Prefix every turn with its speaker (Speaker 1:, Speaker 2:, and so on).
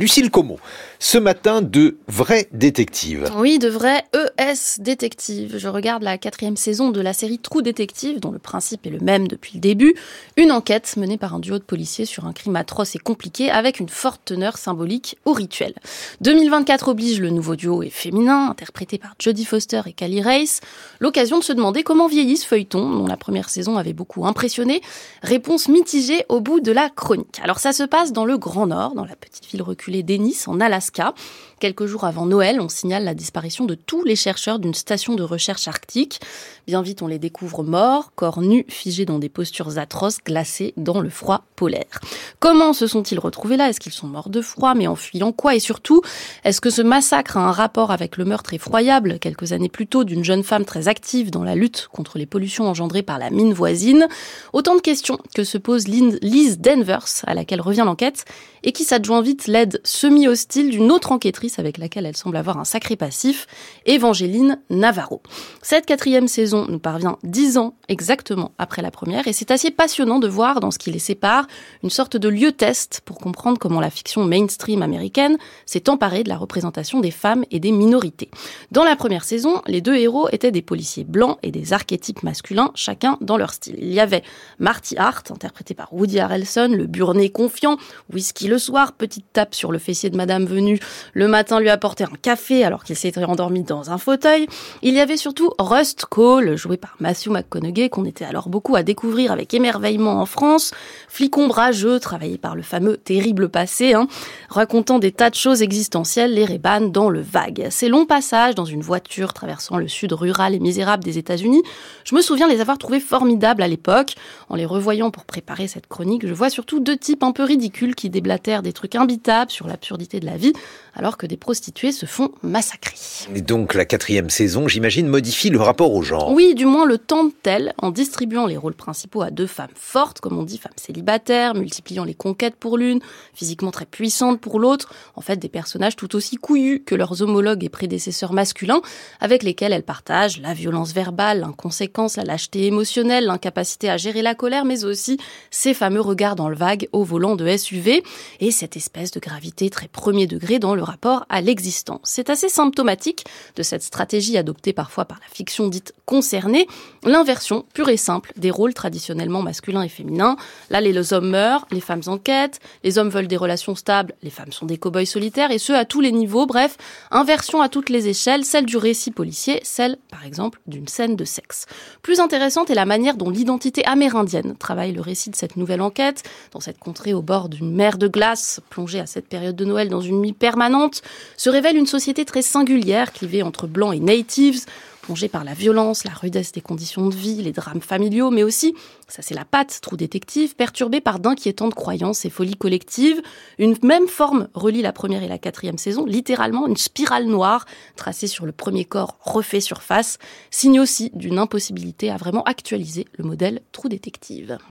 Speaker 1: Lucille Como, ce matin de vrais détectives.
Speaker 2: Oui, de vrais ES détectives. Je regarde la quatrième saison de la série Trou Détective, dont le principe est le même depuis le début. Une enquête menée par un duo de policiers sur un crime atroce et compliqué avec une forte teneur symbolique au rituel. 2024 oblige, le nouveau duo est féminin, interprété par Jodie Foster et Callie Race. L'occasion de se demander comment vieillit ce feuilleton, dont la première saison avait beaucoup impressionné. Réponse mitigée au bout de la chronique. Alors ça se passe dans le Grand Nord, dans la petite ville reculée Dennis, en Alaska. Alaska. Quelques jours avant Noël, on signale la disparition de tous les chercheurs d'une station de recherche arctique. Bien vite, on les découvre morts, corps nus, figés dans des postures atroces, glacés dans le froid polaire. Comment se sont-ils retrouvés là? Est-ce qu'ils sont morts de froid Mais en fuyant quoi? Et surtout, est-ce que ce massacre a un rapport avec le meurtre effroyable, quelques années plus tôt, d'une jeune femme très active dans la lutte contre les pollutions engendrées par la mine voisine? Autant de questions que se pose Liz Denvers, à laquelle revient l'enquête, et qui s'adjoint vite l'aide semi-hostile d'une autre enquêtrice avec laquelle elle semble avoir un sacré passif, Evangeline Navarro. Cette quatrième saison nous parvient dix ans exactement après la première et c'est assez passionnant de voir dans ce qui les sépare une sorte de lieu test pour comprendre comment la fiction mainstream américaine s'est emparée de la représentation des femmes et des minorités. Dans la première saison, les deux héros étaient des policiers blancs et des archétypes masculins, chacun dans leur style. Il y avait Marty Hart, interprété par Woody Harrelson, le burné confiant, whisky le soir, petite tape sur le fessier de Madame venue, le matin lui apporter un café alors qu'il s'était endormi dans un fauteuil. Il y avait surtout Rust Cole, joué par Matthew McConaughey, qu'on était alors beaucoup à découvrir avec émerveillement en France, flic ombrageux, travaillé par le fameux terrible passé, hein, racontant des tas de choses existentielles, les rébanes dans le vague. Ces longs passages dans une voiture traversant le sud rural et misérable des États-Unis, je me souviens les avoir trouvés formidables à l'époque. En les revoyant pour préparer cette chronique, je vois surtout deux types un peu ridicules qui déblatèrent des trucs imbitables sur l'absurdité de la vie, alors que des prostituées se font massacrer.
Speaker 1: Et donc la quatrième saison, j'imagine, modifie le rapport au genre.
Speaker 2: Oui, du moins le tente-t-elle en distribuant les rôles principaux à deux femmes fortes, comme on dit, femmes célibataires, multipliant les conquêtes pour l'une, physiquement très puissantes pour l'autre, en fait des personnages tout aussi couillus que leurs homologues et prédécesseurs masculins, avec lesquels elles partagent la violence verbale, l'inconséquence, la lâcheté émotionnelle, l'incapacité à gérer la colère, mais aussi ces fameux regards dans le vague au volant de SUV, et cette espèce de gravité très premier degré dans le à l'existence. C'est assez symptomatique de cette stratégie adoptée parfois par la fiction dite concernée, l'inversion pure et simple des rôles traditionnellement masculins et féminins. Là, les hommes meurent, les femmes enquêtent, les hommes veulent des relations stables, les femmes sont des cow-boys solitaires, et ce à tous les niveaux. Bref, inversion à toutes les échelles, celle du récit policier, celle, par exemple, d'une scène de sexe. Plus intéressante est la manière dont l'identité amérindienne travaille le récit de cette nouvelle enquête, dans cette contrée au bord d'une mer de glace, plongée à cette période de Noël dans une nuit permanente, se révèle une société très singulière, clivée entre blancs et natives, plongée par la violence, la rudesse des conditions de vie, les drames familiaux, mais aussi, ça c'est la patte, trou détective, perturbée par d'inquiétantes croyances et folies collectives. Une même forme relie la première et la quatrième saison, littéralement une spirale noire tracée sur le premier corps refait surface, signe aussi d'une impossibilité à vraiment actualiser le modèle trou détective.